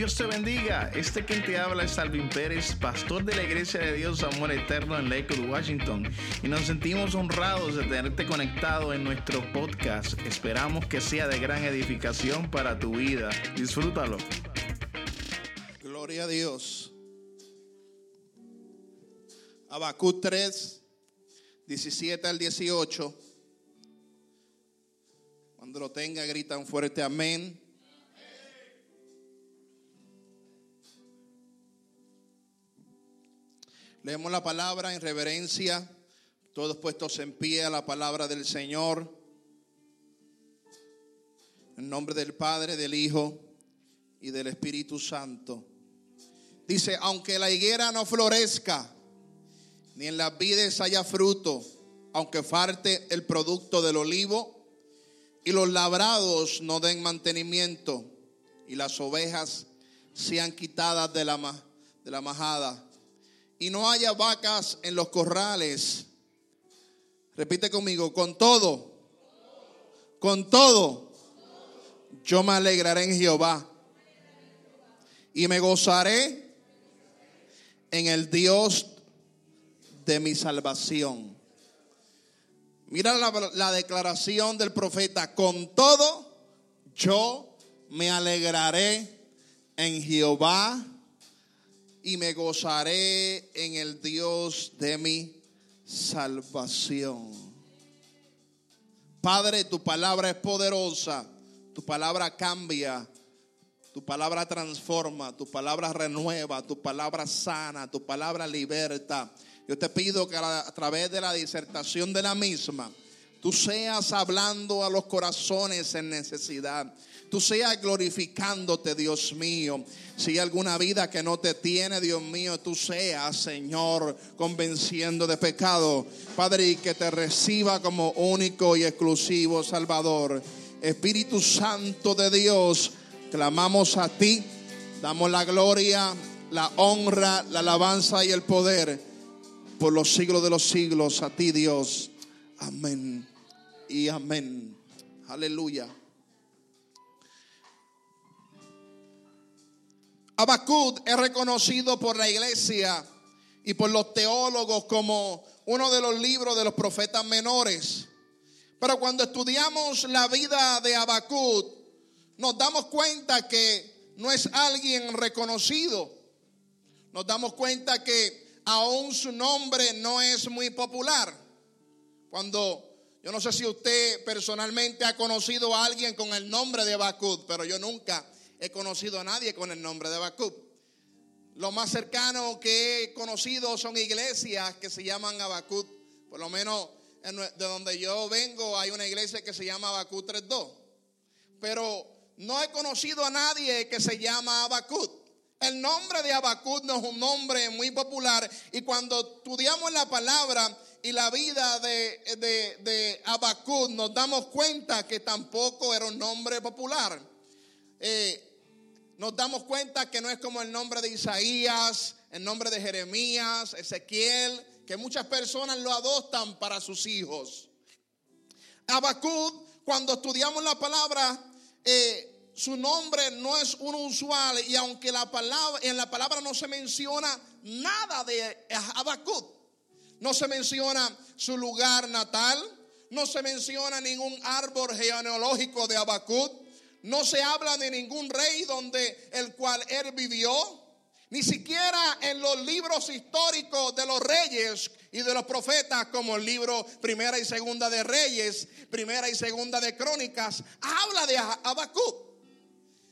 Dios te bendiga. Este quien te habla es Alvin Pérez, pastor de la Iglesia de Dios Amor Eterno en Lakewood, Washington. Y nos sentimos honrados de tenerte conectado en nuestro podcast. Esperamos que sea de gran edificación para tu vida. Disfrútalo. Gloria a Dios. Habacuc 3, 17 al 18. Cuando lo tenga, gritan fuerte amén. Leemos la palabra en reverencia, todos puestos en pie a la palabra del Señor. En nombre del Padre, del Hijo y del Espíritu Santo. Dice, aunque la higuera no florezca, ni en las vides haya fruto, aunque falte el producto del olivo, y los labrados no den mantenimiento, y las ovejas sean quitadas de la, de la majada, y no haya vacas en los corrales. Repite conmigo, con todo, con todo, yo me alegraré en Jehová y me gozaré en el Dios de mi salvación. Mira la, la, declaración del profeta, con todo yo me alegraré en Jehová y me gozaré en el Dios de mi salvación. Padre, tu palabra es poderosa, tu palabra cambia, tu palabra transforma, tu palabra renueva, tu palabra sana, tu palabra liberta. Yo te pido que a través de la disertación de la misma, tú seas hablando a los corazones en necesidad tú seas glorificándote, Dios mío. Si hay alguna vida que no te tiene, Dios mío, tú seas, Señor, convenciendo de pecado. Padre, y que te reciba como único y exclusivo Salvador. Espíritu Santo de Dios, clamamos a ti, damos la gloria, la honra, la alabanza y el poder por los siglos de los siglos a ti, Dios. Amén y amén. Aleluya. Habacuc es reconocido por la iglesia y por los teólogos como uno de los libros de los profetas menores. Pero cuando estudiamos la vida de Habacuc, nos damos cuenta que no es alguien reconocido. Nos damos cuenta que aún su nombre no es muy popular. Cuando yo no sé si usted personalmente ha conocido a alguien con el nombre de Habacuc, pero yo nunca he conocido a nadie con el nombre de Habacuc. Lo más cercano que he conocido son iglesias que se llaman Habacuc. Por lo menos de donde yo vengo hay una iglesia que se llama Habacuc 3.2. Pero no he conocido a nadie que se llama Habacuc. El nombre de Habacuc no es un nombre muy popular y cuando estudiamos la palabra y la vida de, de, de Habacuc nos damos cuenta que tampoco era un nombre popular. Eh, nos damos cuenta que no es como el nombre de Isaías, el nombre de Jeremías, Ezequiel, que muchas personas lo adoptan para sus hijos. Habacuc, cuando estudiamos la palabra, eh, su nombre no es un usual y aunque la palabra, en la palabra no se menciona nada de Habacuc, no se menciona su lugar natal, no se menciona ningún árbol genealógico de Habacuc, no se habla de ningún rey donde el cual él vivió. Ni siquiera en los libros históricos de los reyes y de los profetas, como el libro Primera y Segunda de Reyes, Primera y Segunda de Crónicas, habla de Habacuc.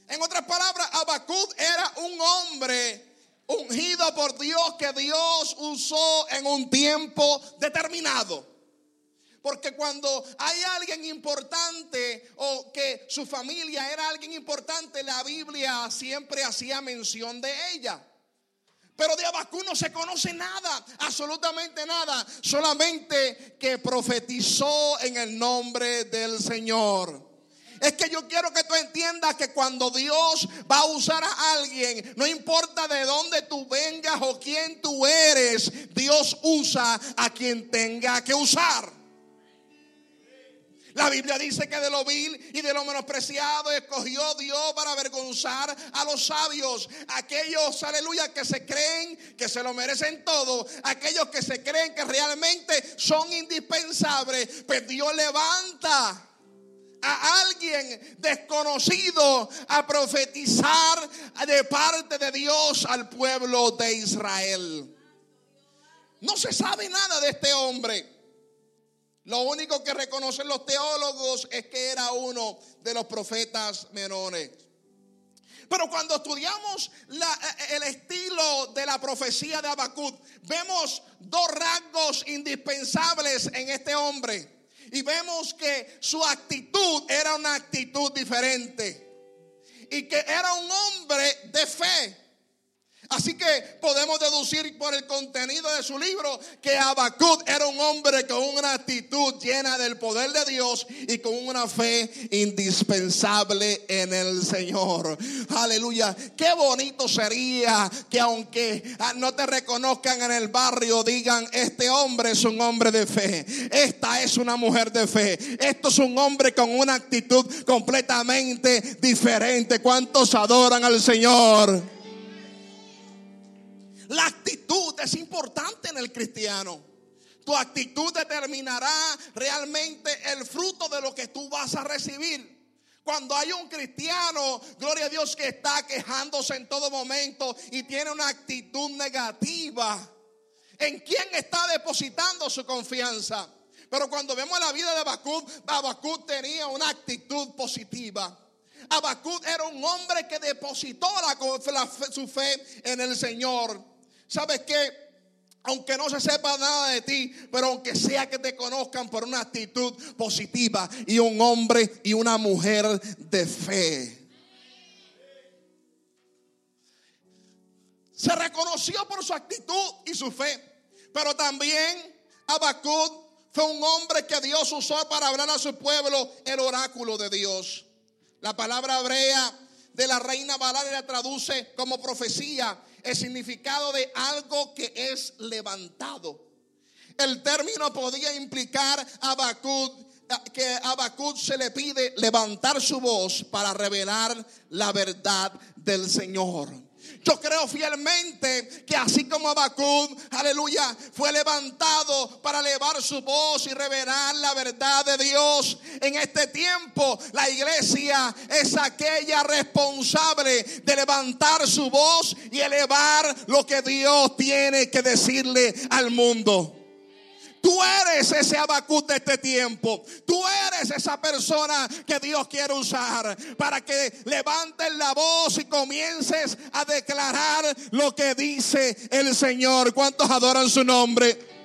En otras palabras, Habacuc era un hombre ungido por Dios que Dios usó en un tiempo determinado. Porque cuando hay alguien importante o que su familia era alguien importante, la Biblia siempre hacía mención de ella. Pero de Abacú no se conoce nada, absolutamente nada, solamente que profetizó en el nombre del Señor. Es que yo quiero que tú entiendas que cuando Dios va a usar a alguien, no importa de dónde tú vengas o quién tú eres, Dios usa a quien tenga que usar. La Biblia dice que de lo vil y de lo menospreciado escogió Dios para avergonzar a los sabios. Aquellos, aleluya, que se creen que se lo merecen todo. Aquellos que se creen que realmente son indispensables. Pues Dios levanta a alguien desconocido a profetizar de parte de Dios al pueblo de Israel. No se sabe nada de este hombre. Lo único que reconocen los teólogos es que era uno de los profetas menores. Pero cuando estudiamos el estilo de la profecía de Habacuc, vemos dos rasgos indispensables en este hombre. Y vemos que su actitud era una actitud diferente. Y que era un hombre de fe. Así que podemos deducir por el contenido de su libro que Habacuc era un hombre con una actitud llena del poder de Dios y con una fe indispensable en el Señor. Aleluya. Qué bonito sería que aunque ah, no te reconozcan en el barrio, digan, este hombre es un hombre de fe. Esta es una mujer de fe. Esto es un hombre con una actitud completamente diferente. ¿Cuántos adoran al Señor? La actitud es importante en el cristiano. Tu actitud determinará realmente el fruto de lo que tú vas a recibir. Cuando hay un cristiano, gloria a Dios, que está quejándose en todo momento y tiene una actitud negativa, ¿en quién está depositando su confianza? Pero cuando vemos la vida de Habacuc, Habacuc tenía una actitud positiva. Habacuc era un hombre que depositó su fe en el Señor. ¿Sabes qué? Aunque no se sepa nada de ti, pero aunque sea que te conozcan por una actitud positiva y un hombre y una mujer de fe. Se reconoció por su actitud y su fe, pero también Habacuc fue un hombre que Dios usó para hablar a su pueblo el oráculo de Dios. La palabra hebrea de la reina Valeria traduce como profecía el significado de algo que es levantado. El término podía implicar a que a Habacuc se le pide levantar su voz para revelar la verdad del Señor. Yo creo fielmente que así como Habacuc, aleluya, fue levantado para elevar su voz y revelar la verdad de Dios, en este tiempo la iglesia es aquella responsable de levantar su voz y elevar lo que Dios tiene que decirle al mundo. Tú eres ese abacut de este tiempo. Tú eres esa persona que Dios quiere usar para que levantes la voz y comiences a declarar lo que dice el Señor. ¿Cuántos adoran su nombre?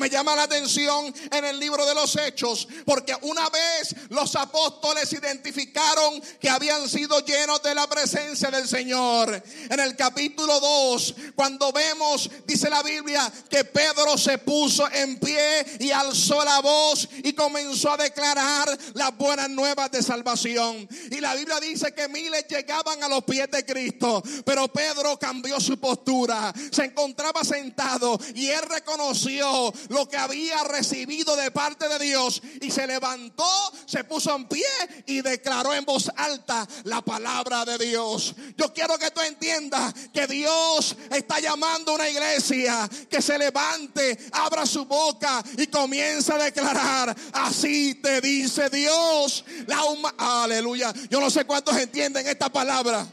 Me llama la atención en el libro de los Hechos, porque una vez los apóstoles identificaron que habían sido llenos de la presencia del Señor. En el capítulo 2, cuando vemos, dice la Biblia, que Pedro se puso en pie y alzó la voz y comenzó a declarar las buenas nuevas de salvación. Y la Biblia dice que miles llegaban a los pies de Cristo, pero Pedro cambió su postura, se encontraba sentado y él reconoció lo que había recibido de parte de Dios y se levantó, se puso en pie y declaró en voz alta la palabra de Dios. Yo quiero que tú entiendas que Dios está llamando a una iglesia que se levante, abra su boca y comienza a declarar, así te dice Dios. La Aleluya. Yo no sé cuántos entienden esta palabra.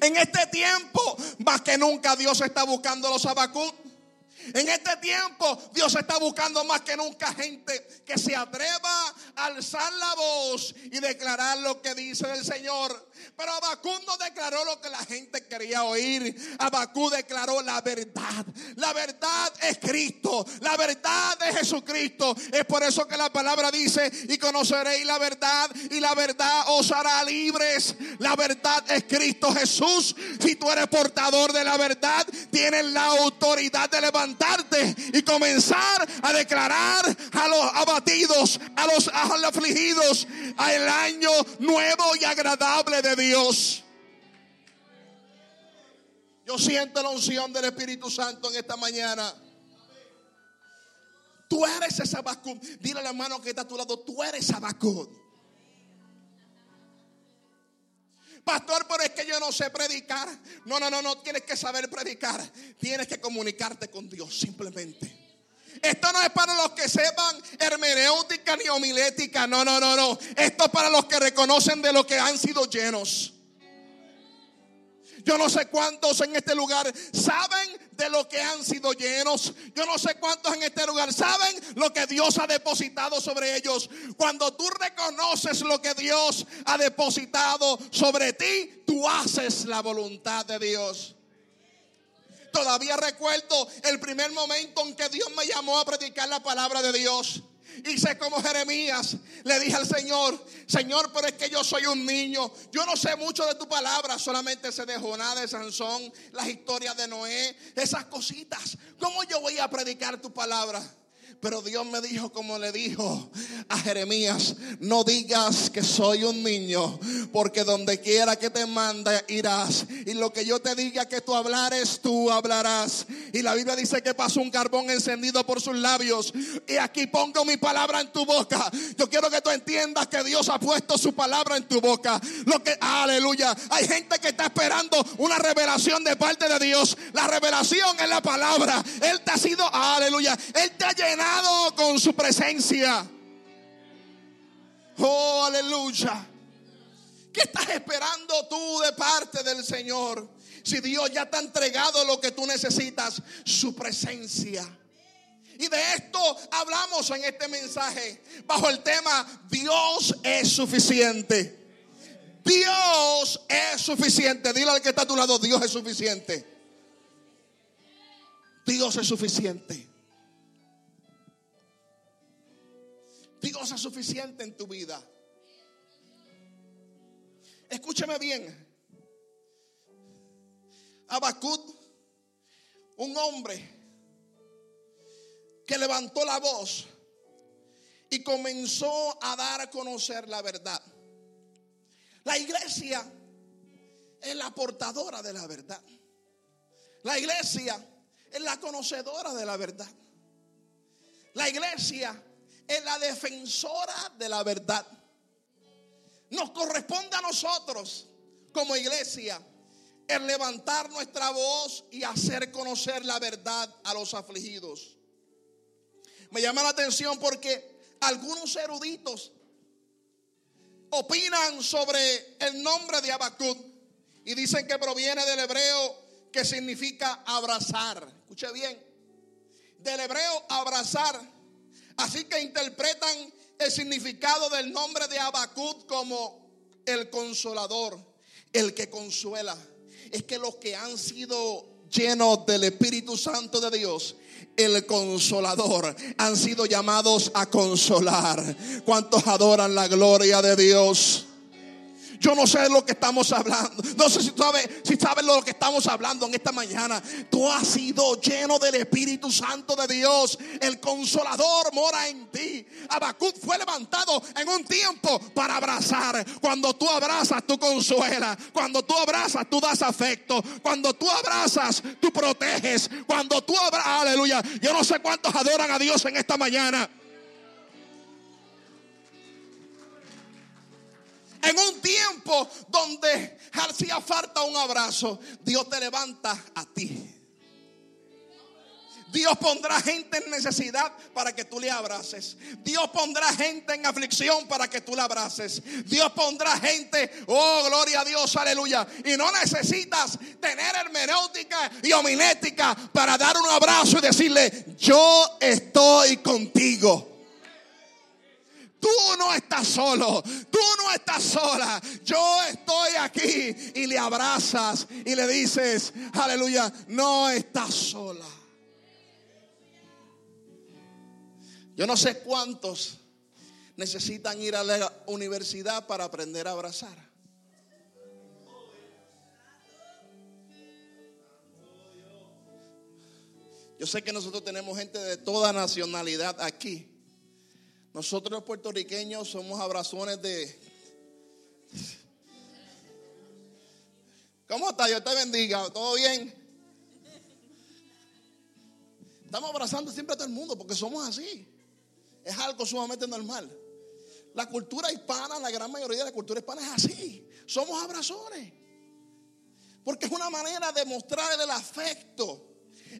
En este tiempo, más que nunca, Dios está buscando los abacut. En este tiempo Dios está buscando más que nunca gente que se atreva a alzar la voz y declarar lo que dice el Señor. Pero Abacú no declaró lo que la gente quería oír. Abacú declaró la verdad. La verdad es Cristo. La verdad es Jesucristo. Es por eso que la palabra dice, y conoceréis la verdad y la verdad os hará libres. La verdad es Cristo Jesús. Si tú eres portador de la verdad, tienes la autoridad de levantarte y comenzar a declarar a los abatidos, a los, afligidos, al año nuevo y agradable de Dios. Yo siento la unción del Espíritu Santo en esta mañana. Tú eres Habacuc. Dile al hermano que está a tu lado, tú eres Habacuc. Pastor, pero es que yo no sé predicar. No, no, no, no tienes que saber predicar. Tienes que comunicarte con Dios simplemente. Esto no es para los que sepan hermenéutica ni homilética. No, no, no, no. Esto es para los que reconocen de lo que han sido llenos. Yo no sé cuántos en este lugar saben de lo que han sido llenos. Yo no sé cuántos en este lugar saben lo que Dios ha depositado sobre ellos. Cuando tú reconoces lo que Dios ha depositado sobre ti, tú haces la voluntad de Dios. Todavía recuerdo el primer momento en que Dios me llamó a predicar la palabra de Dios. Hice como Jeremías. Le dije al Señor, Señor, pero es que yo soy un niño. Yo no sé mucho de tu palabra. Solamente sé de Jonás, de Sansón, las historias de Noé, esas cositas. ¿Cómo yo voy a predicar tu palabra? Pero Dios me dijo, como le dijo a Jeremías, no digas que soy un niño, porque donde quiera que te manda irás. Y lo que yo te diga que tú hablares, tú hablarás. Y la Biblia dice que pasó un carbón encendido por sus labios. Y aquí pongo mi palabra en tu boca. Yo quiero que tú entiendas que Dios ha puesto su palabra en tu boca. Lo que, aleluya. Hay gente que está esperando una revelación de parte de Dios. La revelación es la palabra. Él te ha sido, aleluya. Él te ha llenado con su presencia. Oh, aleluya. ¿Qué estás esperando tú de parte del Señor? Si Dios ya te ha entregado lo que tú necesitas, su presencia. Y de esto hablamos en este mensaje bajo el tema Dios es suficiente. Dios es suficiente. Dile al que está a tu lado, Dios es suficiente. Dios es suficiente. Suficiente en tu vida. Escúchame bien. Abacut, un hombre que levantó la voz y comenzó a dar a conocer la verdad. La iglesia es la portadora de la verdad. La iglesia es la conocedora de la verdad. La iglesia es la defensora de la verdad. Nos corresponde a nosotros como iglesia el levantar nuestra voz y hacer conocer la verdad a los afligidos. Me llama la atención porque algunos eruditos opinan sobre el nombre de Habacuc y dicen que proviene del hebreo que significa abrazar. Escuche bien. Del hebreo abrazar Así que interpretan el significado del nombre de Abacut como el consolador, el que consuela. Es que los que han sido llenos del Espíritu Santo de Dios, el consolador, han sido llamados a consolar. ¿Cuántos adoran la gloria de Dios? Yo no sé de lo que estamos hablando. No sé si sabes si sabes lo que estamos hablando en esta mañana. Tú has sido lleno del Espíritu Santo de Dios. El consolador mora en ti. Abacut fue levantado en un tiempo para abrazar. Cuando tú abrazas, tú consuelas. Cuando tú abrazas, tú das afecto. Cuando tú abrazas, tú proteges. Cuando tú abrazas, aleluya. Yo no sé cuántos adoran a Dios en esta mañana. En un tiempo donde hacía falta un abrazo, Dios te levanta a ti. Dios pondrá gente en necesidad para que tú le abraces. Dios pondrá gente en aflicción para que tú le abraces. Dios pondrá gente, oh gloria a Dios, aleluya. Y no necesitas tener hermenéutica y homilética para dar un abrazo y decirle, yo estoy contigo. Tú no estás solo, tú no estás sola. Yo estoy aquí y le abrazas y le dices, aleluya, no estás sola. Yo no sé cuántos necesitan ir a la universidad para aprender a abrazar. Yo sé que nosotros tenemos gente de toda nacionalidad aquí. Nosotros los puertorriqueños somos abrazones de... ¿Cómo está? Dios te bendiga. ¿Todo bien? Estamos abrazando siempre a todo el mundo porque somos así. Es algo sumamente normal. La cultura hispana, la gran mayoría de la cultura hispana es así. Somos abrazones. Porque es una manera de mostrar el afecto.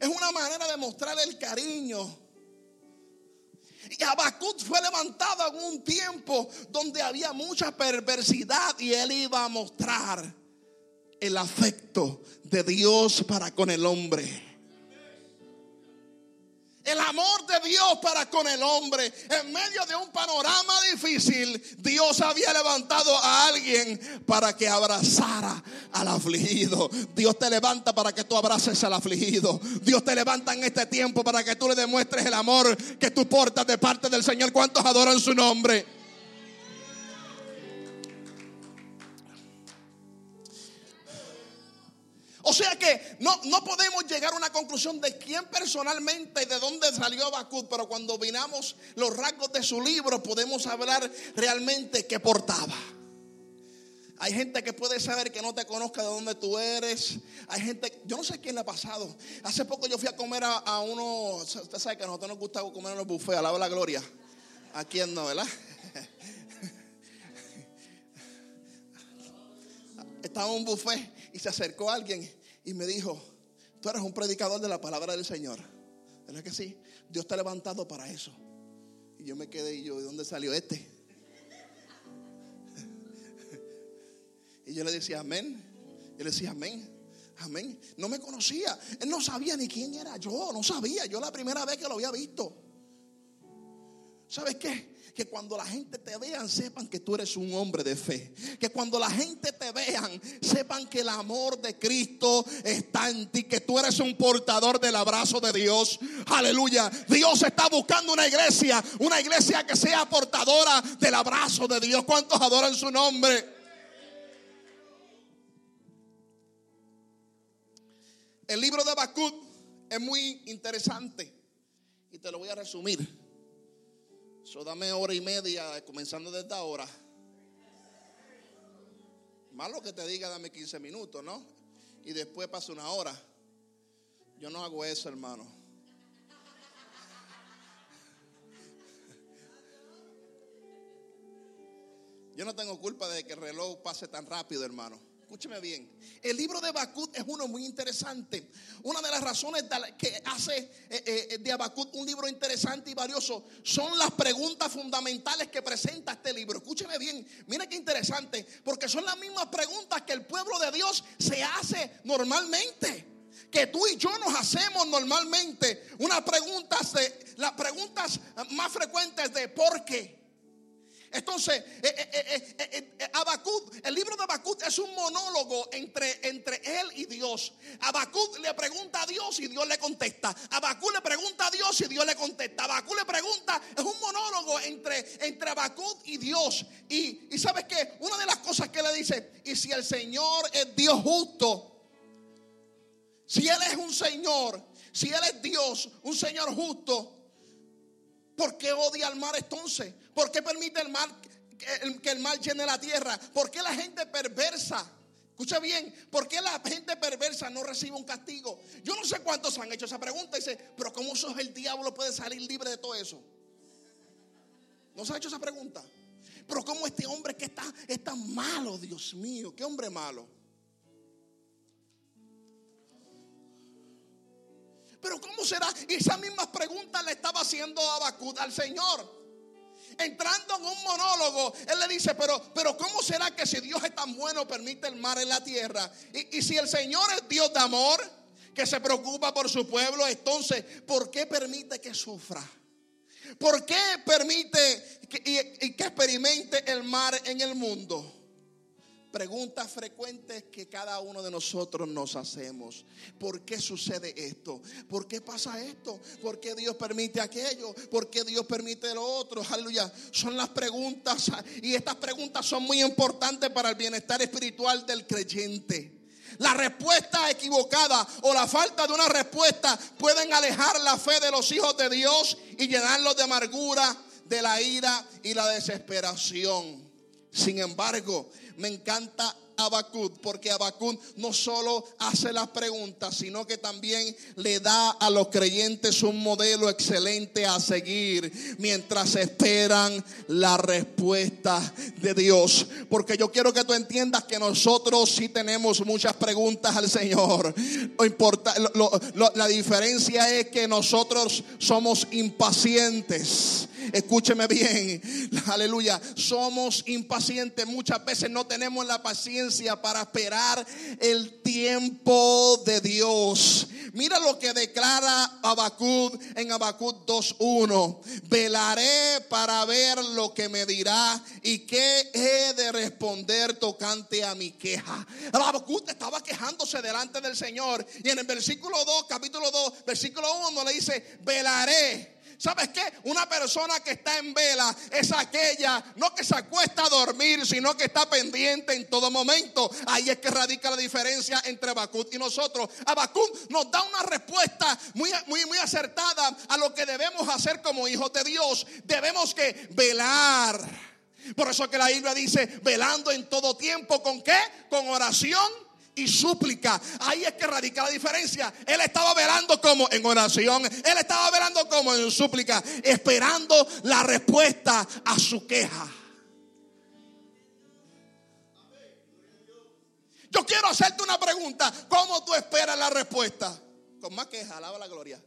Es una manera de mostrar el cariño. Y Habacuc fue levantado en un tiempo donde había mucha perversidad y él iba a mostrar el afecto de Dios para con el hombre. El amor de Dios para con el hombre. En medio de un panorama difícil, Dios había levantado a alguien para que abrazara al afligido. Dios te levanta para que tú abraces al afligido. Dios te levanta en este tiempo para que tú le demuestres el amor que tú portas de parte del Señor. ¿Cuántos adoran su nombre? O sea que no, no podemos llegar a una conclusión de quién personalmente y de dónde salió Habacuc, pero cuando vinamos los rasgos de su libro podemos hablar realmente qué portaba. Hay gente que puede saber que no te conozca de dónde tú eres. Hay gente, yo no sé quién le ha pasado. Hace poco yo fui a comer a, uno, usted sabe que a nosotros nos gusta comer en los buffets, alaba la gloria. ¿A quién no, verdad? Estaba en un buffet y se acercó alguien y me dijo, tú eres un predicador de la palabra del Señor. ¿Verdad que sí? Dios te ha levantado para eso. Y yo me quedé y yo, ¿de dónde salió este? Y yo le decía, amén. Yo le decía, amén. Amén. No me conocía. Él no sabía ni quién era yo. No sabía. Yo la primera vez que lo había visto. ¿Sabes qué? Que cuando la gente te vean sepan que tú eres un hombre de fe. Que cuando la gente te vean sepan que el amor de Cristo está en ti, que tú eres un portador del abrazo de Dios. Aleluya. Dios está buscando una iglesia, una iglesia que sea portadora del abrazo de Dios. ¿Cuántos adoran su nombre? El libro de Habacuc es muy interesante y te lo voy a resumir. So dame hora y media, comenzando desde ahora. Malo que te diga, dame 15 minutos, ¿no? Y después pasa una hora. Yo no hago eso, hermano. Yo no tengo culpa de que el reloj pase tan rápido, hermano. Escúcheme bien. El libro de Habacuc es uno muy interesante. Una de las razones que hace eh, eh, de Habacuc un libro interesante y valioso son las preguntas fundamentales que presenta este libro. Escúcheme bien. Mira qué interesante. Porque son las mismas preguntas que el pueblo de Dios se hace normalmente que tú y yo nos hacemos normalmente. Una pregunta, las preguntas más frecuentes de por qué. Entonces, eh, eh, eh, el libro de Abacut es un monólogo entre, entre él y Dios. Abacut le pregunta a Dios y Dios le contesta. Abacut le pregunta a Dios y Dios le contesta. Abacut le pregunta, es un monólogo entre, entre Abacut y Dios. Y, y sabes que una de las cosas que le dice, y si el Señor es Dios justo, si Él es un Señor, si Él es Dios, un Señor justo, ¿por qué odia al mar entonces? ¿Por qué permite el mal, que el mal llene la tierra? ¿Por qué la gente perversa? Escucha bien, ¿por qué la gente perversa no recibe un castigo? Yo no sé cuántos han hecho esa pregunta dice, pero ¿cómo sos el diablo puede salir libre de todo eso? ¿No se ha hecho esa pregunta? Pero ¿cómo este hombre que está, es tan malo, Dios mío? ¿Qué hombre malo? Pero ¿cómo será? Y esas mismas preguntas le estaba haciendo Abacud al Señor entrando en un monólogo, él le dice, pero, pero ¿cómo será que si Dios es tan bueno permite el mar en la tierra? Y, si el Señor es Dios de amor, que se preocupa por su pueblo, entonces, ¿por qué permite que sufra? ¿Por qué permite que, y que experimente el mar en el mundo? Preguntas frecuentes que cada uno de nosotros nos hacemos. ¿Por qué sucede esto? ¿Por qué pasa esto? ¿Por qué Dios permite aquello? ¿Por qué Dios permite lo otro? Aleluya. Son las preguntas y estas preguntas son muy importantes para el bienestar espiritual del creyente. La respuesta equivocada o la falta de una respuesta pueden alejar la fe de los hijos de Dios y llenarlos de amargura, de la ira y la desesperación. Sin embargo, Me encanta Abacud, porque Abacud no solo hace las preguntas, sino que también le da a los creyentes un modelo excelente a seguir mientras esperan la respuesta de Dios. Porque yo quiero que tú entiendas que nosotros sí tenemos muchas preguntas al Señor. importa, la diferencia es que nosotros somos impacientes. Escúcheme bien, aleluya. Somos impacientes. Muchas veces no tenemos la paciencia para esperar el tiempo de Dios. Mira lo que declara Abacud en Abacud 2.1. Velaré para ver lo que me dirá y qué he de responder tocante a mi queja. Abacud estaba quejándose delante del Señor y en el versículo 2, capítulo 2, versículo 1 le dice, velaré ¿Sabes qué? Una persona que está en vela es aquella, no que se acuesta a dormir, sino que está pendiente en todo momento. Ahí es que radica la diferencia entre Habacuc y nosotros. Habacuc nos da una respuesta muy, muy, muy acertada a lo que debemos hacer como hijos de Dios. Debemos que velar. Por eso que la Biblia dice, velando en todo tiempo, ¿con qué? Con oración y súplica. Ahí es que radica la diferencia. Él estaba velando como en oración. Él estaba velando como en súplica, esperando la respuesta a su queja. Yo quiero hacerte una pregunta. ¿Cómo tú esperas la respuesta? Con más queja, alaba la gloria.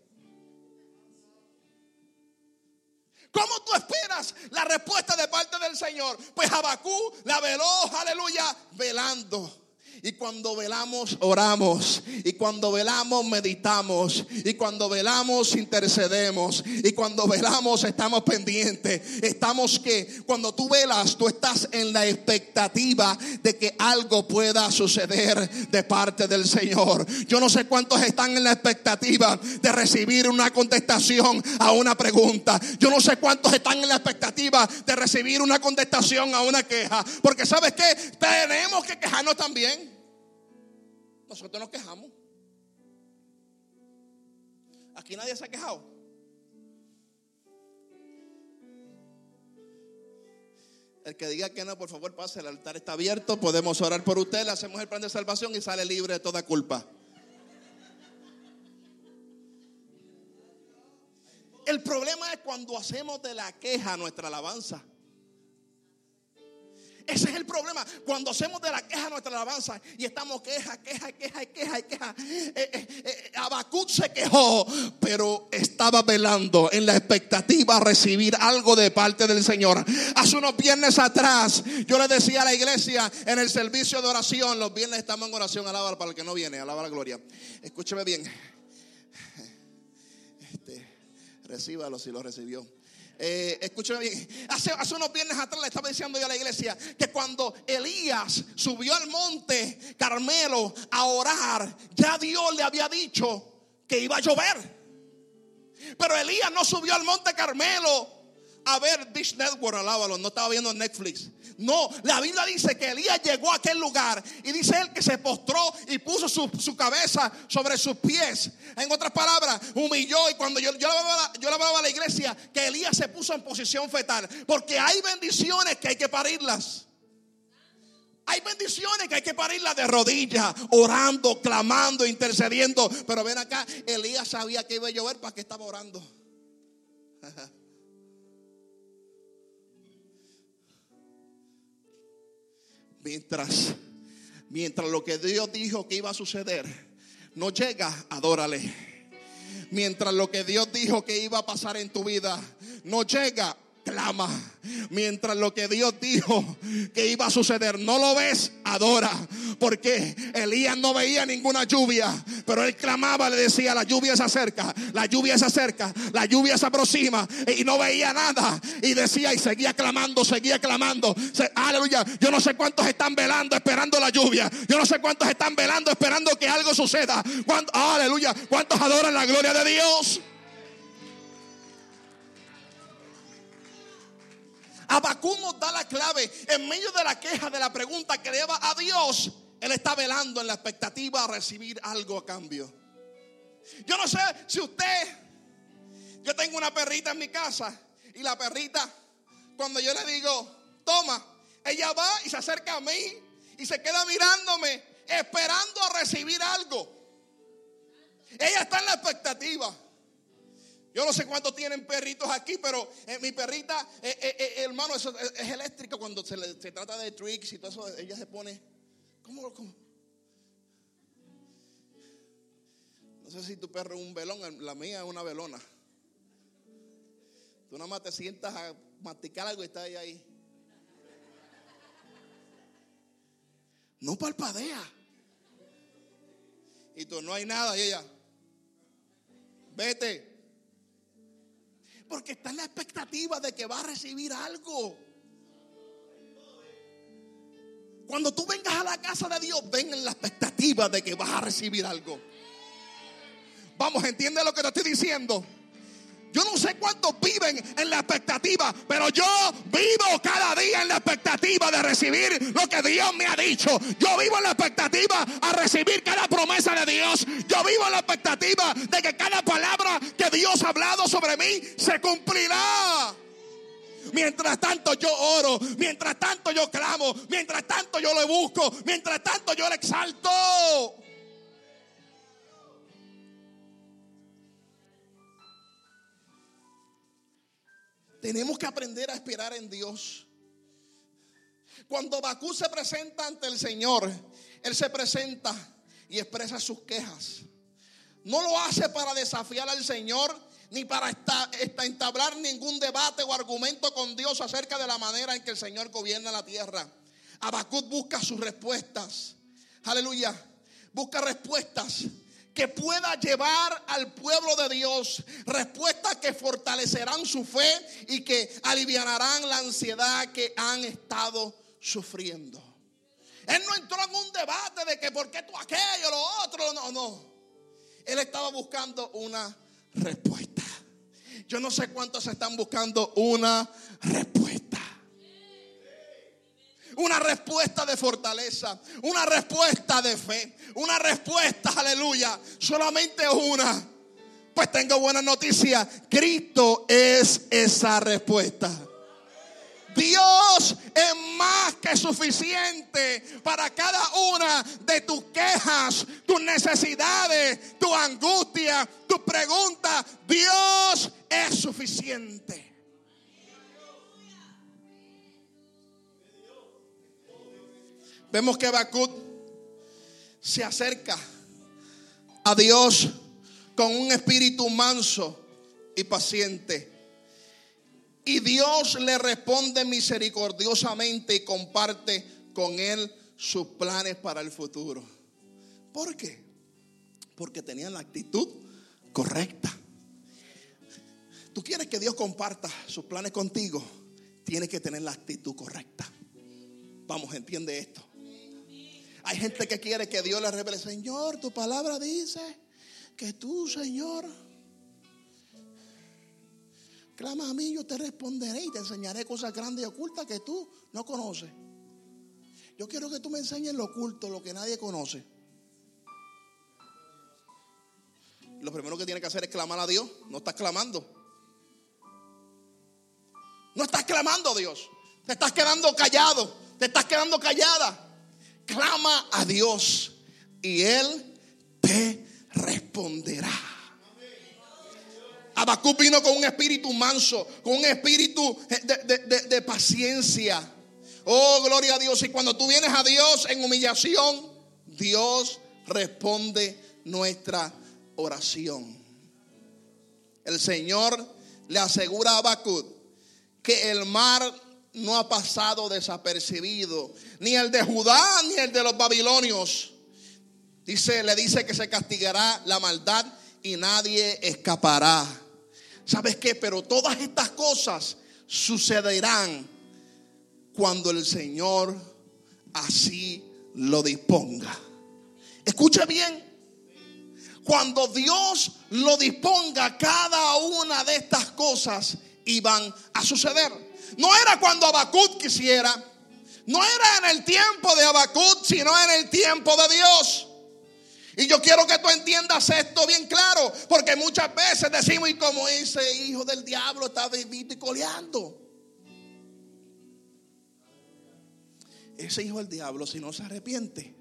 ¿Cómo tú esperas la respuesta de parte del Señor? Pues Abacú la veló, aleluya, velando. Y cuando velamos, oramos. Y cuando velamos, meditamos. Y cuando velamos, intercedemos. Y cuando velamos, estamos pendientes. Estamos que cuando tú velas, tú estás en la expectativa de que algo pueda suceder de parte del Señor. Yo no sé cuántos están en la expectativa de recibir una contestación a una pregunta. Yo no sé cuántos están en la expectativa de recibir una contestación a una queja. Porque sabes que tenemos que quejarnos también. Nosotros nos quejamos. Aquí nadie se ha quejado. El que diga que no, por favor, pase. El altar está abierto. Podemos orar por usted. Le hacemos el plan de salvación y sale libre de toda culpa. El problema es cuando hacemos de la queja nuestra alabanza. Ese es el problema. Cuando hacemos de la queja nuestra alabanza y estamos queja, queja, queja, queja, queja. Eh, eh, eh, Abacut se quejó, pero estaba velando en la expectativa a recibir algo de parte del Señor. Hace unos viernes atrás, yo le decía a la iglesia en el servicio de oración, los viernes estamos en oración, alaba para el que no viene, alaba la gloria. Escúcheme bien. Este, recíbalo si lo recibió. Eh, escúcheme bien. Hace, hace, unos viernes atrás le estaba diciendo yo a la iglesia que cuando Elías subió al monte Carmelo a orar, ya Dios le había dicho que iba a llover. Pero Elías no subió al monte Carmelo a ver Dish Network, alábalo, no estaba viendo Netflix. No, la Biblia dice que Elías llegó a aquel lugar y dice él que se postró y puso su, cabeza sobre sus pies. En otras palabras, humilló y cuando yo, yo le hablaba a la iglesia que Elías se puso en posición fetal. Porque hay bendiciones que hay que parirlas. Hay bendiciones que hay que parirlas de rodillas, orando, clamando, intercediendo. Pero ven acá, Elías sabía que iba a llover para que estaba orando. Mientras, mientras lo que Dios dijo que iba a suceder no llega, adórale. Mientras lo que Dios dijo que iba a pasar en tu vida no llega, clama. Mientras lo que Dios dijo que iba a suceder no lo ves, adora. Porque Elías no veía ninguna lluvia, pero él clamaba, le decía, la lluvia se acerca, la lluvia se acerca, la lluvia se aproxima y no veía nada. Y decía y seguía clamando, seguía clamando. Aleluya. Yo no sé cuántos están velando esperando la lluvia. Yo no sé cuántos están velando esperando que algo suceda. aleluya. ¿Cuántos adoran la gloria de Dios? Abacú nos da la clave. En medio de la queja, de la pregunta que lleva a Dios, Él está velando en la expectativa a recibir algo a cambio. Yo no sé si usted, yo tengo una perrita en mi casa y la perrita, cuando yo le digo, toma, Ella va y se acerca a mí y se queda mirándome, esperando a recibir algo. Ella está en la expectativa. Yo no sé cuántos tienen perritos aquí, pero eh, mi perrita, eh, eh, hermano, es, es eléctrica cuando se, se, trata de tricks y todo eso. Ella se pone, ¿cómo, ¿cómo? No sé si tu perro es un velón, la mía es una velona. Tú nada más te sientas a masticar algo y está ahí. ahí. No palpadea. Y tú no hay nada y ella, vete. Porque está en la expectativa de que va a recibir algo. Cuando tú vengas a la casa de Dios, ven en la expectativa de que vas a recibir algo. Vamos, entiende lo que te estoy diciendo. Yo no sé cuántos viven en la expectativa, pero yo vivo cada día en la expectativa de recibir lo que Dios me ha dicho. Yo vivo en la expectativa a recibir cada promesa de Dios. Yo vivo en la expectativa de que cada palabra que Dios ha hablado sobre mí se cumplirá. Mientras tanto yo oro, mientras tanto yo clamo, mientras tanto yo le busco, mientras tanto yo le exalto. Tenemos que aprender a esperar en Dios. Cuando Bakú se presenta ante el Señor, Él se presenta y expresa sus quejas. No lo hace para desafiar al Señor ni para entablar ningún debate o argumento con Dios acerca de la manera en que el Señor gobierna la tierra. Habacuc busca sus respuestas. Aleluya. Busca respuestas que pueda llevar al pueblo de Dios respuestas que fortalecerán su fe y que aliviarán la ansiedad que han estado sufriendo. Él no entró en un debate de que por qué tú aquello, lo otro, no, no. Él estaba buscando una respuesta. Yo no sé cuántos están buscando una respuesta una respuesta de fortaleza, una respuesta de fe, una respuesta, aleluya, solamente una. Pues tengo buena noticia, Cristo es esa respuesta. Dios es más que suficiente para cada una de tus quejas, tus necesidades, tu angustia, tu pregunta. Dios es suficiente. Vemos que Bakut se acerca a Dios con un espíritu manso y paciente. Y Dios le responde misericordiosamente y comparte con él sus planes para el futuro. ¿Por qué? Porque tenían la actitud correcta. Tú quieres que Dios comparta sus planes contigo, tienes que tener la actitud correcta. Vamos, entiende esto. Hay gente que quiere que Dios le revele, Señor, tu palabra dice que tú, Señor, clama a mí, yo te responderé y te enseñaré cosas grandes y ocultas que tú no conoces. Yo quiero que tú me enseñes lo oculto, lo que nadie conoce. Lo primero que tiene que hacer es clamar a Dios. No estás clamando. No estás clamando a Dios. Te estás quedando callado. Te estás quedando callada clama a Dios y Él te responderá. Habacuc vino con un espíritu manso, con un espíritu de, paciencia. Oh, gloria a Dios. Y cuando tú vienes a Dios en humillación, Dios responde nuestra oración. El Señor le asegura a Habacuc que el mar no ha pasado desapercibido, ni el de Judá ni el de los babilonios. Dice, le dice que se castigará la maldad y nadie escapará. ¿Sabes qué? Pero todas estas cosas sucederán cuando el Señor así lo disponga. Escuche bien. Cuando Dios lo disponga, cada una de estas cosas iban a suceder. No era cuando Abacut quisiera. No era en el tiempo de Abacut, sino en el tiempo de Dios. Y yo quiero que tú entiendas esto bien claro, porque muchas veces decimos, y como ese hijo del diablo está vivito y coleando. ese hijo del diablo, si no se arrepiente,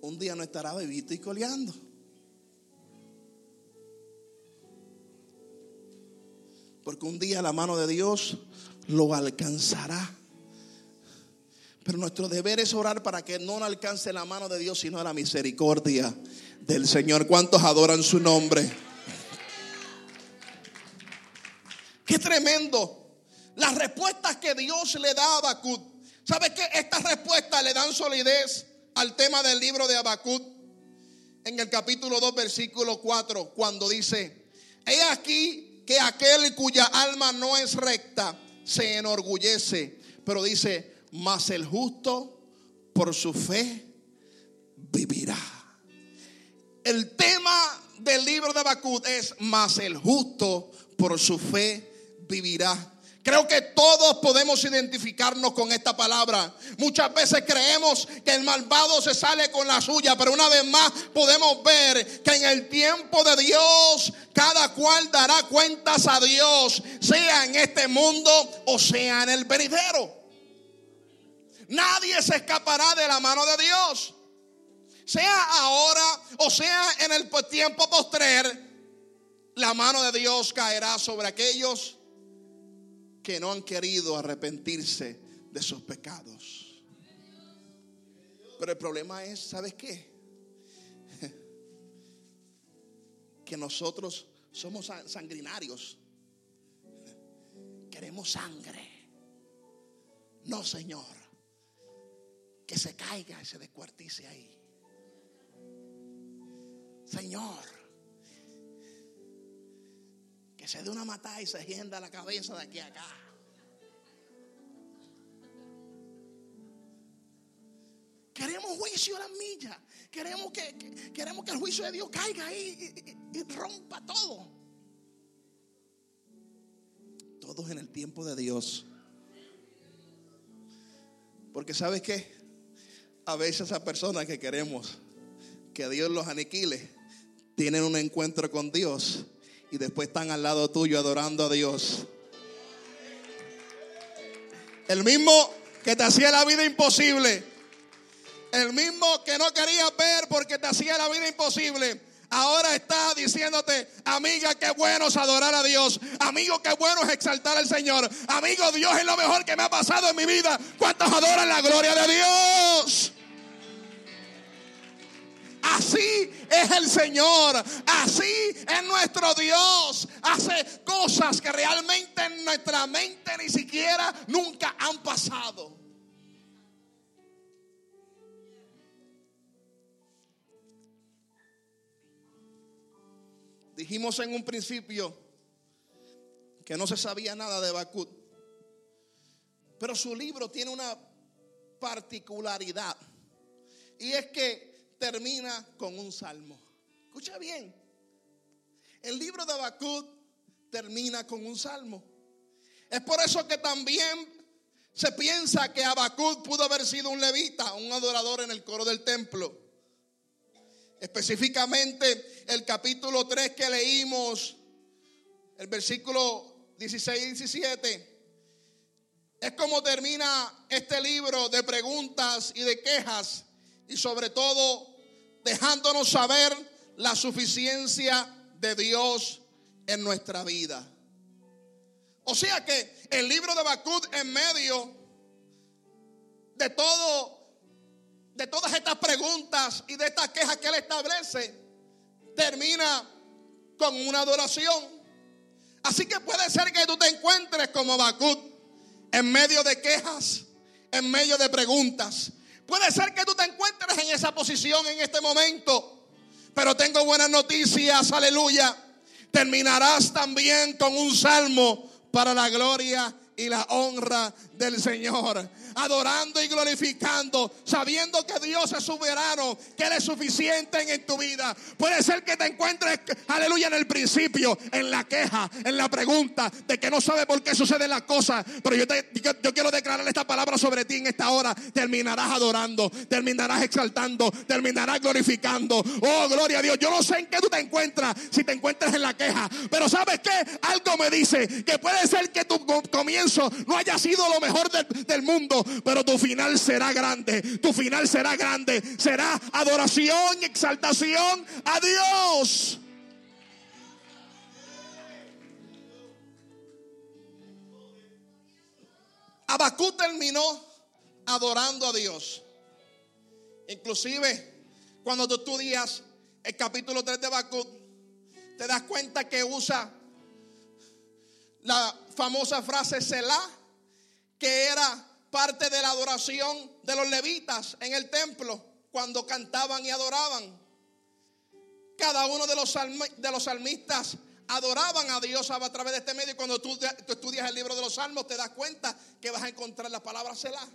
un día no estará bebito y coleando. Porque un día la mano de Dios lo alcanzará. Pero nuestro deber es orar para que no alcance la mano de Dios, sino la misericordia del Señor. ¿Cuántos adoran su nombre? Qué tremendo. Las respuestas que Dios le da a Habacuc. ¿Sabe qué? Estas respuestas le dan solidez al tema del libro de Habacuc. En el capítulo 2, versículo 4, cuando dice, he aquí que aquel cuya alma no es recta se enorgullece, pero dice, mas el justo por su fe vivirá. El tema del libro de Habacuc es, mas el justo por su fe vivirá. Creo que todos podemos identificarnos con esta palabra. Muchas veces creemos que el malvado se sale con la suya, pero una vez más podemos ver que en el tiempo de Dios cada cual dará cuentas a Dios, sea en este mundo o sea en el venidero. Nadie se escapará de la mano de Dios. Sea ahora o sea en el tiempo postrer, la mano de Dios caerá sobre aquellos que no han querido arrepentirse de sus pecados. Pero el problema es, ¿sabes qué? Que nosotros somos sangrinarios. Queremos sangre. No, Señor. Que se caiga y se descuartice ahí. Señor. Que se dé una matada y se hienda la cabeza de aquí a acá. Queremos juicio a las millas. Queremos que, queremos que el juicio de Dios caiga ahí y, y rompa todo. Todos en el tiempo de Dios. Porque sabes qué? A veces esas personas que queremos que Dios los aniquile tienen un encuentro con Dios y después están al lado tuyo adorando a Dios. El mismo que te hacía la vida imposible. El mismo que no quería ver porque te hacía la vida imposible. Ahora está diciéndote, amiga, qué bueno es adorar a Dios. Amigo, qué bueno es exaltar al Señor. Amigo, Dios es lo mejor que me ha pasado en mi vida. ¿Cuántos adoran la gloria de Dios? Así es el Señor. Así es nuestro Dios. Hace cosas que realmente en nuestra mente ni siquiera nunca han pasado. Dijimos en un principio que no se sabía nada de Bakut. Pero su libro tiene una particularidad. Y es que termina con un salmo. Escucha bien. El libro de Habacuc termina con un salmo. Es por eso que también se piensa que Habacuc pudo haber sido un levita, un adorador en el coro del templo. Específicamente el capítulo 3 que leímos, el versículo 16 y 17. Es como termina este libro de preguntas y de quejas y sobre todo dejándonos saber la suficiencia de Dios en nuestra vida. O sea que el libro de Bakut en medio de todo de todas estas preguntas y de estas quejas que él establece termina con una adoración. Así que puede ser que tú te encuentres como Bakut en medio de quejas, en medio de preguntas, Puede ser que tú te encuentres en esa posición en este momento. Pero tengo buenas noticias, aleluya. Terminarás también con un salmo para la gloria y la honra del Señor adorando y glorificando, sabiendo que Dios es soberano, que Él es suficiente en, tu vida. Puede ser que te encuentres, aleluya, en el principio, en la queja, en la pregunta de que no sabe por qué suceden las cosas. Pero yo, te, yo, quiero declarar esta palabra sobre ti en esta hora. Terminarás adorando, terminarás exaltando, terminarás glorificando. Oh, gloria a Dios. Yo no sé en qué tú te encuentras, si te encuentras en la queja. Pero ¿sabes qué? Algo me dice que puede ser que tú comiences no haya sido lo mejor del, mundo, pero tu final será grande. Tu final será grande. Será adoración y exaltación a Dios. Abacú terminó adorando a Dios. Inclusive, cuando tú estudias el capítulo 3 de Habacuc, te das cuenta que usa la famosa frase Selah, que era parte de la adoración de los levitas en el templo cuando cantaban y adoraban. Cada uno de los, de los salmistas adoraban a Dios a través de este medio. Y cuando tú, estudias el libro de los salmos, te das cuenta que vas a encontrar la palabra Selah.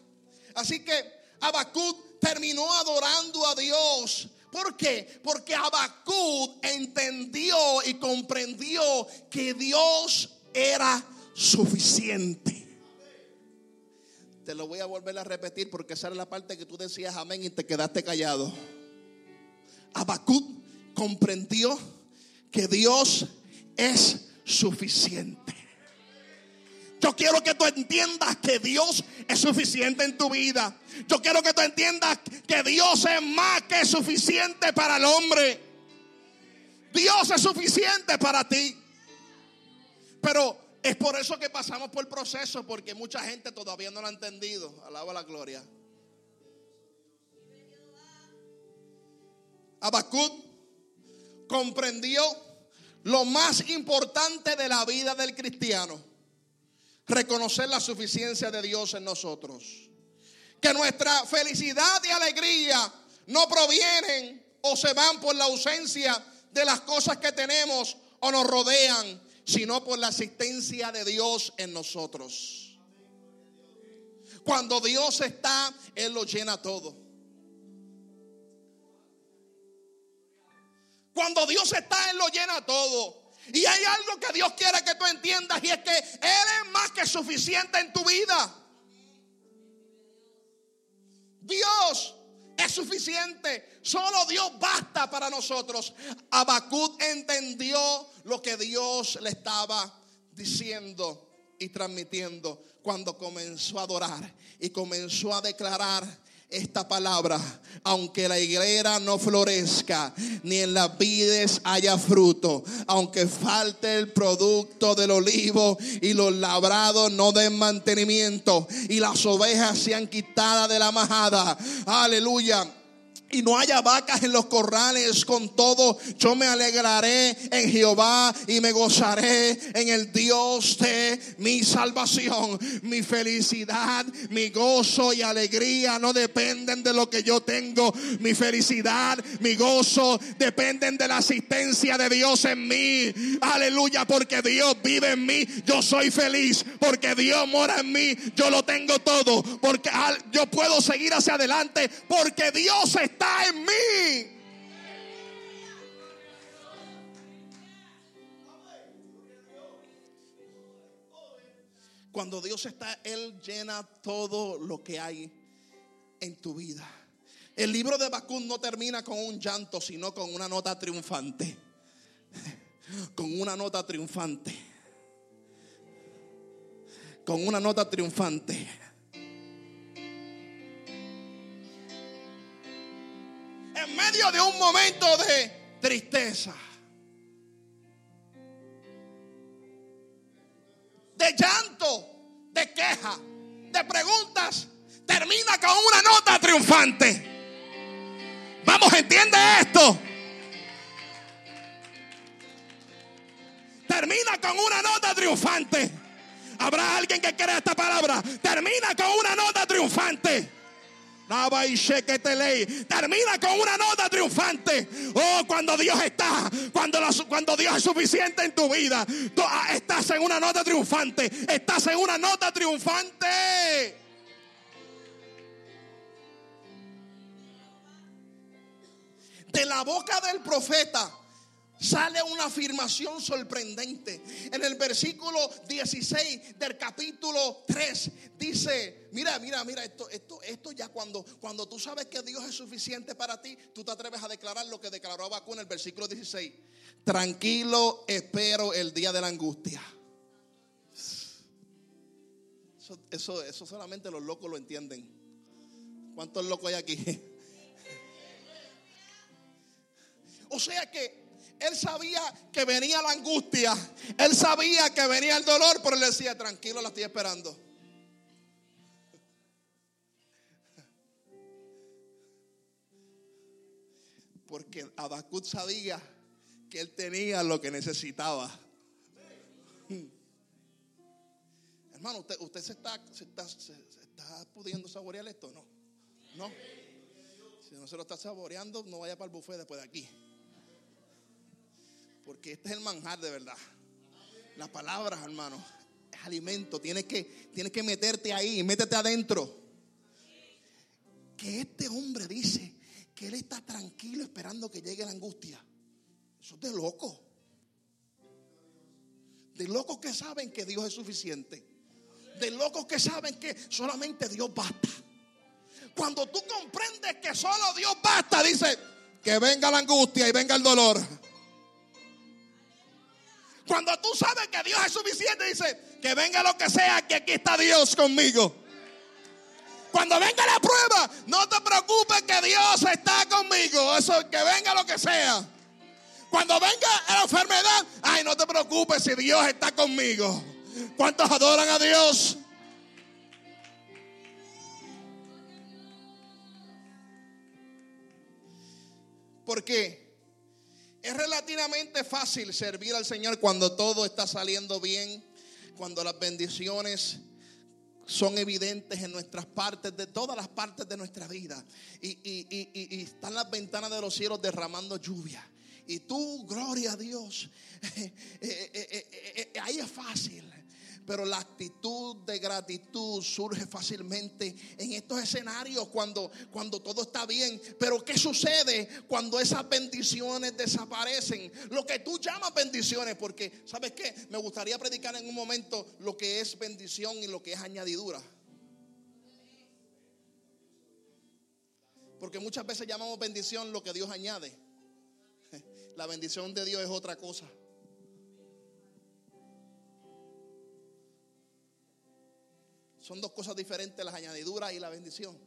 Así que Habacuc terminó adorando a Dios. ¿Por qué? Porque Habacuc entendió y comprendió que Dios era suficiente. Te lo voy a volver a repetir porque esa la parte que tú decías amén y te quedaste callado. Habacuc comprendió que Dios es suficiente. Yo quiero que tú entiendas que Dios es suficiente en tu vida. Yo quiero que tú entiendas que Dios es más que suficiente para el hombre. Dios es suficiente para ti. Pero es por eso que pasamos por el proceso, porque mucha gente todavía no lo ha entendido. Alaba la gloria. Habacuc comprendió lo más importante de la vida del cristiano, reconocer la suficiencia de Dios en nosotros. Que nuestra felicidad y alegría no provienen o se van por la ausencia de las cosas que tenemos o nos rodean, sino por la asistencia de Dios en nosotros. Cuando Dios está, Él lo llena todo. Cuando Dios está, Él lo llena todo. Y hay algo que Dios quiere que tú entiendas y es que Él es más que suficiente en tu vida. Dios suficiente. Solo Dios basta para nosotros. Abacut entendió lo que Dios le estaba diciendo y transmitiendo cuando comenzó a adorar y comenzó a declarar esta palabra, aunque la higuera no florezca, ni en las vides haya fruto, aunque falte el producto del olivo y los labrados no den mantenimiento y las ovejas sean quitadas de la majada. Aleluya y no haya vacas en los corrales, con todo yo me alegraré en Jehová y me gozaré en el Dios de mi salvación. Mi felicidad, mi gozo y alegría no dependen de lo que yo tengo. Mi felicidad, mi gozo dependen de la asistencia de Dios en mí. Aleluya, porque Dios vive en mí, yo soy feliz. Porque Dios mora en mí, yo lo tengo todo. Porque yo puedo seguir hacia adelante porque Dios está en mí. Cuando Dios está, Él llena todo lo que hay en tu vida. El libro de Bacún no termina con un llanto, sino con una nota triunfante. Con una nota triunfante. Con una nota triunfante. De un momento de tristeza, de llanto, de queja, de preguntas, termina con una nota triunfante. Vamos, entiende esto. Termina con una nota triunfante. Habrá alguien que crea esta palabra. Termina con una nota triunfante. Termina con una nota triunfante. Oh, cuando Dios está, cuando, cuando Dios es suficiente en tu vida, ah, estás en una nota triunfante. Estás en una nota triunfante. De la boca del profeta sale una afirmación sorprendente. En el versículo 16 del capítulo 3 dice, mira, mira, mira, esto, esto, esto ya cuando, cuando tú sabes que Dios es suficiente para ti, tú te atreves a declarar lo que declaró Abacú en el versículo 16. Tranquilo, espero el día de la angustia. Eso, eso, eso solamente los locos lo entienden. ¿Cuántos locos hay aquí? O sea que él sabía que venía la angustia, él sabía que venía el dolor, pero él decía, tranquilo, la estoy esperando. Porque Abacut sabía que él tenía lo que necesitaba. Hermano, ¿usted, usted se, está, se, está, se, está pudiendo saborear esto? No. No. Si no se lo está saboreando, no vaya para el buffet después de aquí. Porque este es el manjar de verdad. Las palabras, hermano, es alimento. Tienes que, tienes que meterte ahí, métete adentro. Que este hombre dice que él está tranquilo esperando que llegue la angustia. Eso es de loco. De locos que saben que Dios es suficiente. De locos que saben que solamente Dios basta. Cuando tú comprendes que solo Dios basta, dice que venga la angustia y venga el dolor. Cuando tú sabes que Dios es suficiente, dice que venga lo que sea, que aquí está Dios conmigo. Cuando venga la prueba, no te preocupes que Dios está conmigo. Eso, que venga lo que sea. Cuando venga la enfermedad, ay, no te preocupes si Dios está conmigo. ¿Cuántos adoran a Dios? Porque es relativamente fácil servir al Señor cuando todo está saliendo bien, cuando las bendiciones son evidentes en nuestras partes, de todas las partes de nuestra vida. Y, y, están las ventanas de los cielos derramando lluvia. Y tú, gloria a Dios, eh, eh, eh, ahí es fácil. Pero la actitud de gratitud surge fácilmente en estos escenarios cuando, cuando todo está bien. Pero ¿qué sucede cuando esas bendiciones desaparecen? Lo que tú llamas bendiciones, porque ¿sabes qué? Me gustaría predicar en un momento lo que es bendición y lo que es añadidura. Porque muchas veces llamamos bendición lo que Dios añade. La bendición de Dios es otra cosa. Son dos cosas diferentes, las añadiduras y la bendición.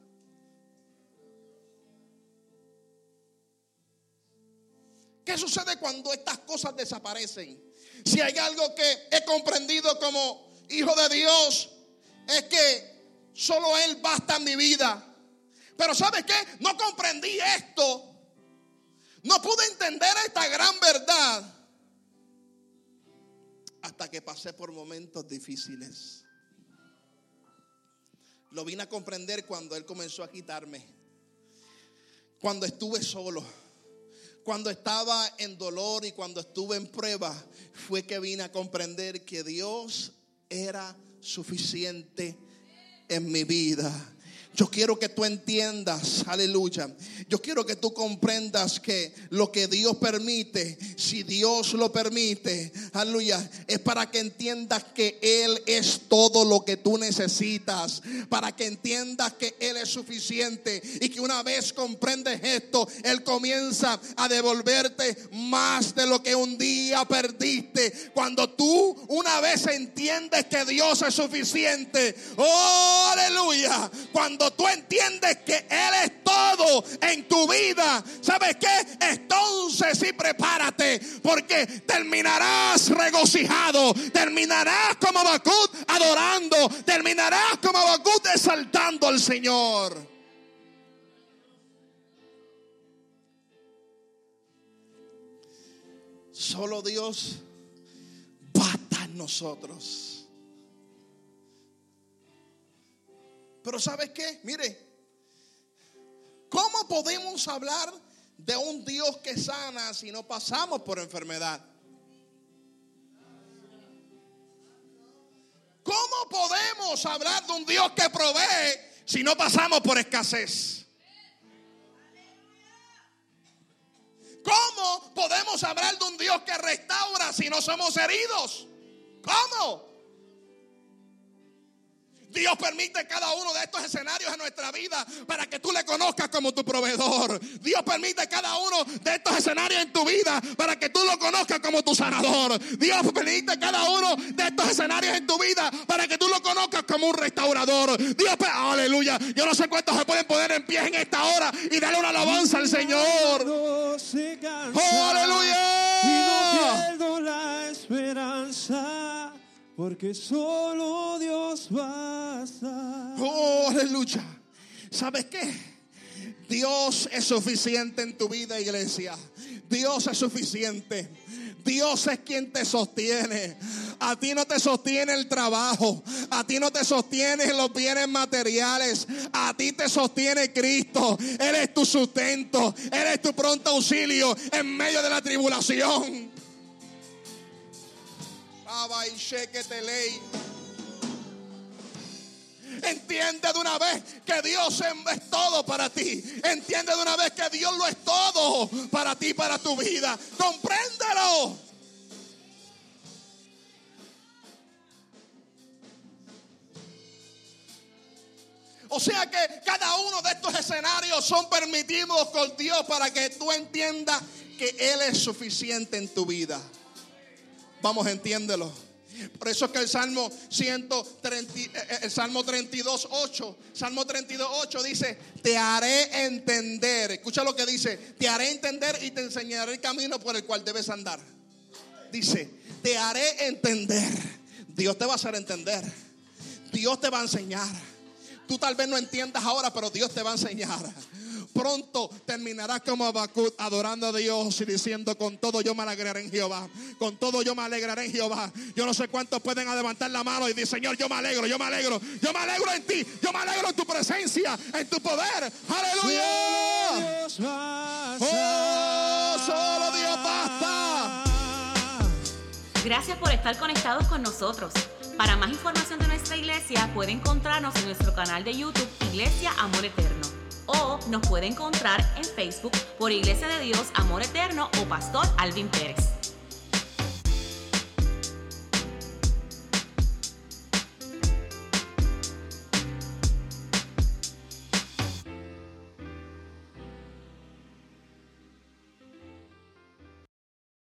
¿Qué sucede cuando estas cosas desaparecen? Si hay algo que he comprendido como hijo de Dios, es que solo Él basta en mi vida. Pero ¿sabes qué? No comprendí esto. No pude entender esta gran verdad hasta que pasé por momentos difíciles. Lo vine a comprender cuando Él comenzó a quitarme. Cuando estuve solo. Cuando estaba en dolor y cuando estuve en prueba, fue que vine a comprender que Dios era suficiente en mi vida. Yo quiero que tú entiendas, aleluya. Yo quiero que tú comprendas que lo que Dios permite, si Dios lo permite, aleluya, es para que entiendas que Él es todo lo que tú necesitas. Para que entiendas que Él es suficiente. Y que una vez comprendes esto, Él comienza a devolverte más de lo que un día perdiste. Cuando tú una vez entiendes que Dios es suficiente. Oh, aleluya. Cuando tú entiendes que Él es todo en tu vida, ¿sabes qué? Entonces sí prepárate, porque terminarás regocijado, terminarás como Bacut adorando, terminarás como Bacut exaltando al Señor. Solo Dios basta en nosotros. Pero ¿sabes qué? Mire, ¿cómo podemos hablar de un Dios que sana si no pasamos por enfermedad? ¿Cómo podemos hablar de un Dios que provee si no pasamos por escasez? ¿Cómo podemos hablar de un Dios que restaura si no somos heridos? ¿Cómo? Dios permite cada uno de estos escenarios en nuestra vida para que tú le conozcas como tu proveedor. Dios permite cada uno de estos escenarios en tu vida para que tú lo conozcas como tu sanador. Dios permite cada uno de estos escenarios en tu vida para que tú lo conozcas como un restaurador. Dios, aleluya. Yo no sé cuántos se pueden poner en pie en esta hora y darle una alabanza al Señor. Oh, aleluya. Y no pierdo la esperanza. Porque solo Dios basta. Oh, aleluya. ¿Sabes qué? Dios es suficiente en tu vida, iglesia. Dios es suficiente. Dios es quien te sostiene. A ti no te sostiene el trabajo. A ti no te sostiene los bienes materiales. A ti te sostiene Cristo. Él es tu sustento. Él es tu pronto auxilio en medio de la tribulación. Entiende de una vez que Dios es todo para ti. Entiende de una vez que Dios lo es todo para ti, para tu vida. Compréndelo. O sea que cada uno de estos escenarios son permitidos con Dios para que tú entiendas que Él es suficiente en tu vida. Vamos, entiéndelo. Por eso es que el Salmo 130, eh, eh, el Salmo 32, 8, Salmo 32, 8 dice, te haré entender. Escucha lo que dice, te haré entender y te enseñaré el camino por el cual debes andar. Dice, te haré entender. Dios te va a hacer entender. Dios te va a enseñar. Tú tal vez no entiendas ahora, pero Dios te va a enseñar pronto terminarás como Abacut adorando a Dios y diciendo con todo yo me alegraré en Jehová. Con todo yo me alegraré en Jehová. Yo no sé cuántos pueden levantar la mano y decir, Señor, yo me alegro, yo me alegro, yo me alegro en ti, yo me alegro en tu presencia, en tu poder. Aleluya. Oh, solo Dios basta. Gracias por estar conectados con nosotros. Para más información de nuestra iglesia, puede encontrarnos en nuestro canal de YouTube Iglesia Amor Eterno o nos puede encontrar en Facebook por Iglesia de Dios Amor Eterno o Pastor Alvin Pérez.